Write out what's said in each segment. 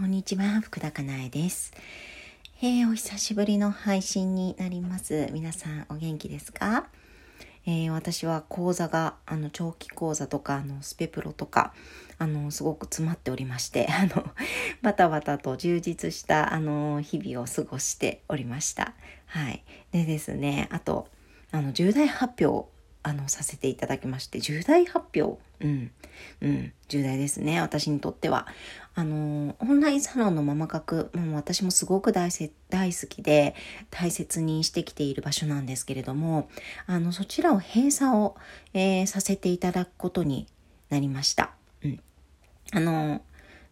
こんにちは、福田かなえです。えー、お久しぶりの配信になります。皆さんお元気ですか、えー、私は講座が、あの、長期講座とか、あの、スペプロとか、あの、すごく詰まっておりまして、あの、バタバタと充実した、あの、日々を過ごしておりました。はい。でですね、あと、あの、重大発表あの、させていただきまして、重大発表。うん。うん。重大ですね。私にとっては。あの、オンラインサロンのママ角、もう私もすごく大大好きで、大切にしてきている場所なんですけれども、あの、そちらを閉鎖を、えー、させていただくことになりました。うん。あの、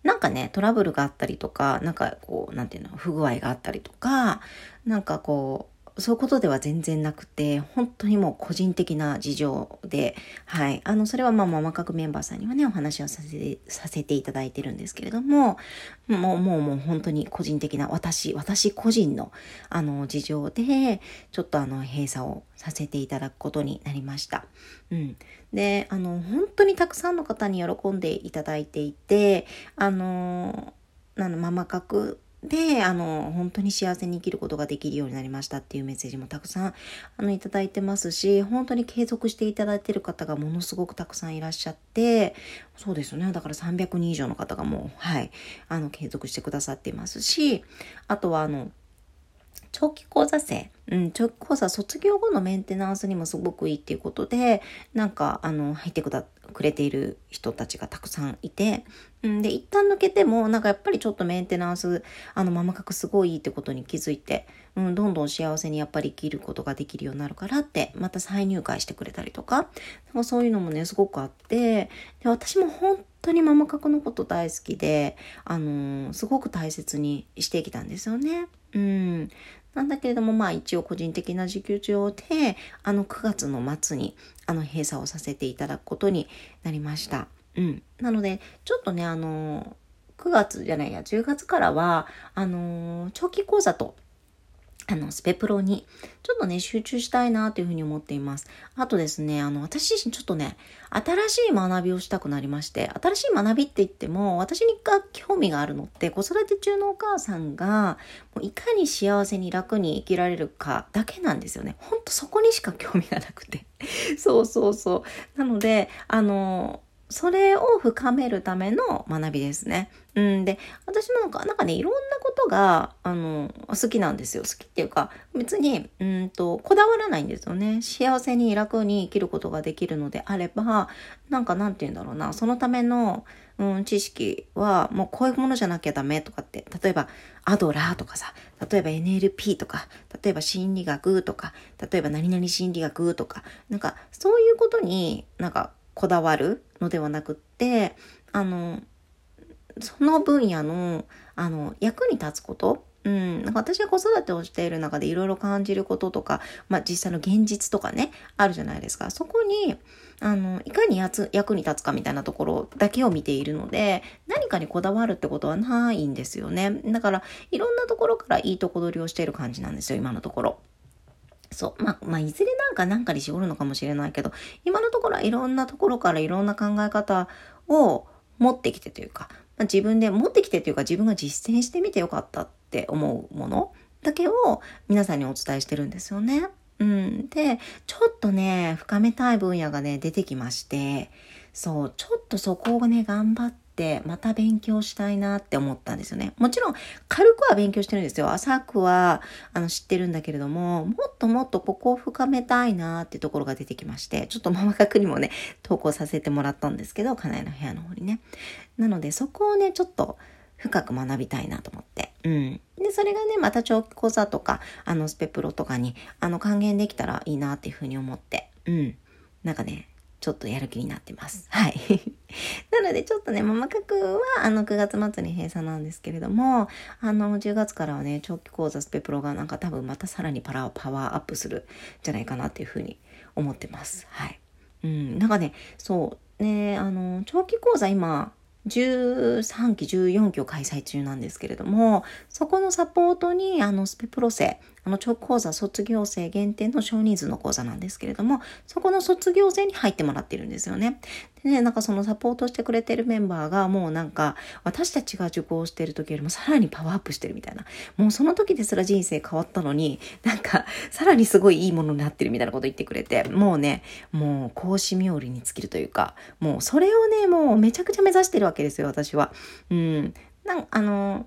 なんかね、トラブルがあったりとか、なんかこう、なんていうの、不具合があったりとか、なんかこう、そういうことでは全然なくて、本当にもう個人的な事情で、はい。あの、それはまあ、ママ角メンバーさんにはね、お話をさせて、させていただいてるんですけれども、もう、もう、もう本当に個人的な、私、私個人の、あの、事情で、ちょっとあの、閉鎖をさせていただくことになりました。うん。で、あの、本当にたくさんの方に喜んでいただいていて、あの、あの、ママ角で、あの、本当に幸せに生きることができるようになりましたっていうメッセージもたくさん、あの、いただいてますし、本当に継続していただいてる方がものすごくたくさんいらっしゃって、そうですよね。だから300人以上の方がもう、はい、あの、継続してくださっていますし、あとは、あの、長期講座生、うん、長期講座卒業後のメンテナンスにもすごくいいっていうことで、なんか、あの、入ってくだ、くれている人たちがたくさんいて、うん、で、一旦抜けても、なんかやっぱりちょっとメンテナンス、あの、ママ角すごいいいってことに気づいて、うん、どんどん幸せにやっぱり生きることができるようになるからって、また再入会してくれたりとか、なんかそういうのもね、すごくあって、で、私も本当にママ角のこと大好きで、あのー、すごく大切にしてきたんですよね。うん。なんだけれども、まあ一応個人的な時給上で、あの9月の末に、あの閉鎖をさせていただくことになりました。うん。なので、ちょっとね、あの9月じゃないや、10月からは、あの長期講座とあの、スペプロに、ちょっとね、集中したいなというふうに思っています。あとですね、あの、私自身ちょっとね、新しい学びをしたくなりまして、新しい学びって言っても、私にが興味があるのって、子育て中のお母さんが、もういかに幸せに楽に生きられるかだけなんですよね。ほんとそこにしか興味がなくて。そうそうそう。なので、あの、それを深めるための学びですね。うんで、私なんか、なんかね、いろんなことが、あの、好きなんですよ。好きっていうか、別に、うんと、こだわらないんですよね。幸せに楽に生きることができるのであれば、なんかなんて言うんだろうな、そのための、うん、知識は、もうこういうものじゃなきゃダメとかって、例えば、アドラーとかさ、例えば NLP とか、例えば心理学とか、例えば何々心理学とか、なんか、そういうことになんかこだわるのではなくって、あの、その分野の、あの、役に立つこと、うん、なんか私が子育てをしている中でいろいろ感じることとか、まあ実際の現実とかね、あるじゃないですか。そこに、あの、いかにやつ役に立つかみたいなところだけを見ているので、何かにこだわるってことはないんですよね。だから、いろんなところからいいとこ取りをしている感じなんですよ、今のところ。そう。まあ、まあ、いずれなんかなんかに絞るのかもしれないけど、今のところはいろんなところからいろんな考え方を持ってきてというか、まあ、自分で持ってきてというか自分が実践してみてよかったって思うものだけを皆さんにお伝えしてるんですよね。うん。で、ちょっとね、深めたい分野がね、出てきまして、そう、ちょっとそこをね、頑張って、ってまた勉強したいなって思ったんですよね。もちろん軽くは勉強してるんですよ。浅くはあの知ってるんだけれども、もっともっとここを深めたいなっていうところが出てきまして、ちょっとママ角にもね、投稿させてもらったんですけど、家内の部屋の方にね。なのでそこをね、ちょっと深く学びたいなと思って。うん。で、それがね、また長期講座とか、あの、スペプロとかに、あの、還元できたらいいなっていうふうに思って。うん。なんかね、ちょっとやる気になってます。はい。なのでちょっとね、ママ角はあの9月末に閉鎖なんですけれども、あの10月からはね、長期講座スペプロがなんか多分またさらにパラパワーアップするんじゃないかなっていうふうに思ってます。はい。うん、なんかね、そうね、あの、長期講座今、13期、14期を開催中なんですけれども、そこのサポートに、あの、スペプロ生、あの、超講座卒業生限定の少人数の講座なんですけれども、そこの卒業生に入ってもらってるんですよね。でね、なんかそのサポートしてくれてるメンバーがもうなんか、私たちが受講してる時よりもさらにパワーアップしてるみたいな。もうその時ですら人生変わったのに、なんか、さらにすごいいいものになってるみたいなこと言ってくれて、もうね、もう講師冥利に尽きるというか、もうそれをね、もうめちゃくちゃ目指してるわけですよ、私は。うん。なんあの、な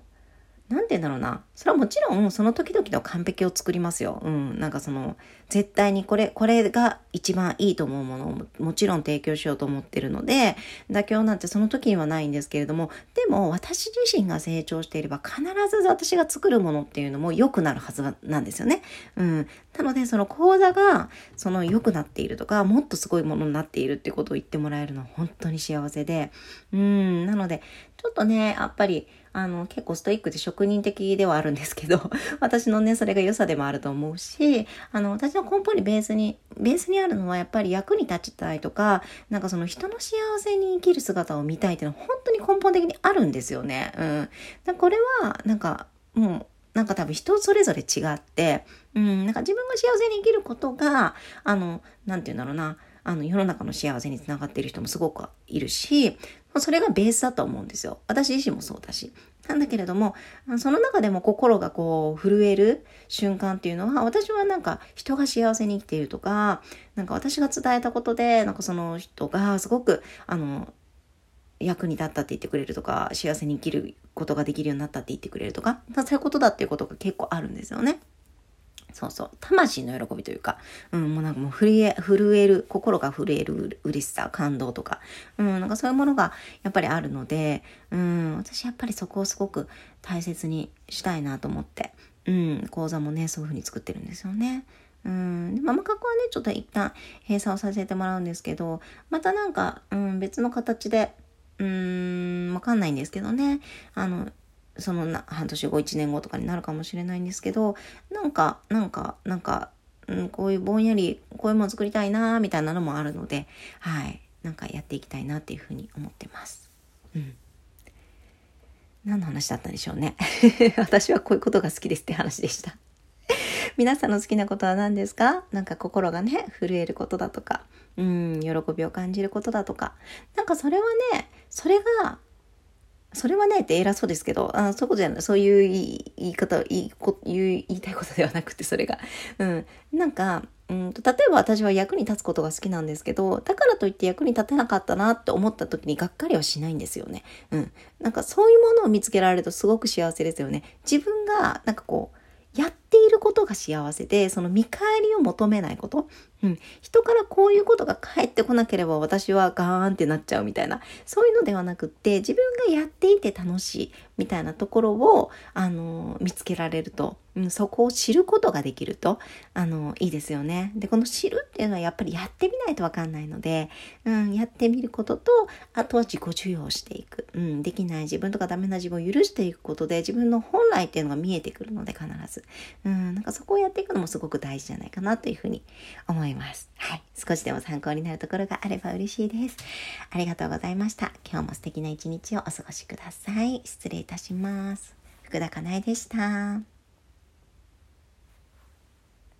何て言うんだろうな。それはもちろんその時々の完璧を作りますよ。うん。なんかその、絶対にこれ、これが一番いいと思うものをもちろん提供しようと思ってるので、妥協なんてその時にはないんですけれども、でも私自身が成長していれば必ず私が作るものっていうのも良くなるはずなんですよね。うん。なのでその講座がその良くなっているとか、もっとすごいものになっているっていうことを言ってもらえるのは本当に幸せで、うん。なので、ちょっとね、やっぱり、あの、結構ストイックで職人的ではあるんですけど、私のね、それが良さでもあると思うし、あの、私の根本にベースに、ベースにあるのはやっぱり役に立ちたいとか、なんかその人の幸せに生きる姿を見たいっていうのは本当に根本的にあるんですよね。うん。だこれは、なんか、もう、なんか多分人それぞれ違って、うん、なんか自分が幸せに生きることが、あの、なんて言うんだろうな、あの、世の中の幸せにつながっている人もすごくいるし、それがベースだと思うんですよ。私自身もそうだし。なんだけれども、その中でも心がこう震える瞬間っていうのは、私はなんか人が幸せに生きているとか、なんか私が伝えたことで、なんかその人がすごく、あの、役に立ったって言ってくれるとか、幸せに生きることができるようになったって言ってくれるとか、そういうことだっていうことが結構あるんですよね。そうそう。魂の喜びというか、うん、もうなんかもう震え、震える、心が震える嬉しさ、感動とか、うん、なんかそういうものがやっぱりあるので、うん、私やっぱりそこをすごく大切にしたいなと思って、うん、講座もね、そういう風に作ってるんですよね。うん。ママ角はね、ちょっと一旦閉鎖をさせてもらうんですけど、またなんか、うん、別の形で、うーん、わかんないんですけどね。あの、そのな半年後1年後とかになるかもしれないんですけどなんかなんかなんか、うん、こういうぼんやりこういうもの作りたいなみたいなのもあるのではいなんかやっていきたいなっていうふうに思ってます。うん何の話だったんでしょうね。私はこういうことが好きですって話でした。皆さんの好きなことは何ですか？なんか心がね、震えることだとか、うん、喜びを感じることだとか。なんかそれはね、それがそれはねって偉そうですけど、あそういうこじゃない、そういう言い方、言いこ言い言いたいことではなくて、それが。うん。なんか、うんと、例えば私は役に立つことが好きなんですけど、だからといって役に立てなかったなって思った時にがっかりはしないんですよね。うん。なんかそういうものを見つけられるとすごく幸せですよね。自分が、なんかこう、やっていることが幸せで、その見返りを求めないこと。うん。人からこういうことが返ってこなければ私はガーンってなっちゃうみたいな。そういうのではなくって、自分がやっていて楽しいみたいなところを、あの、見つけられると、うん、そこを知ることができると、あの、いいですよね。で、この知るっていうのはやっぱりやってみないとわかんないので、うん、やってみることと、あとは自己授与をしていく。うん、できない自分とかダメな自分を許していくことで、自分の本来っていうのが見えてくるので、必ず。うん、なんかそこをやっていくのもすごく大事じゃないかなというふうに思いますいます。はい。少しでも参考になるところがあれば嬉しいです。ありがとうございました。今日も素敵な一日をお過ごしください。失礼いたします。福田かなえでした。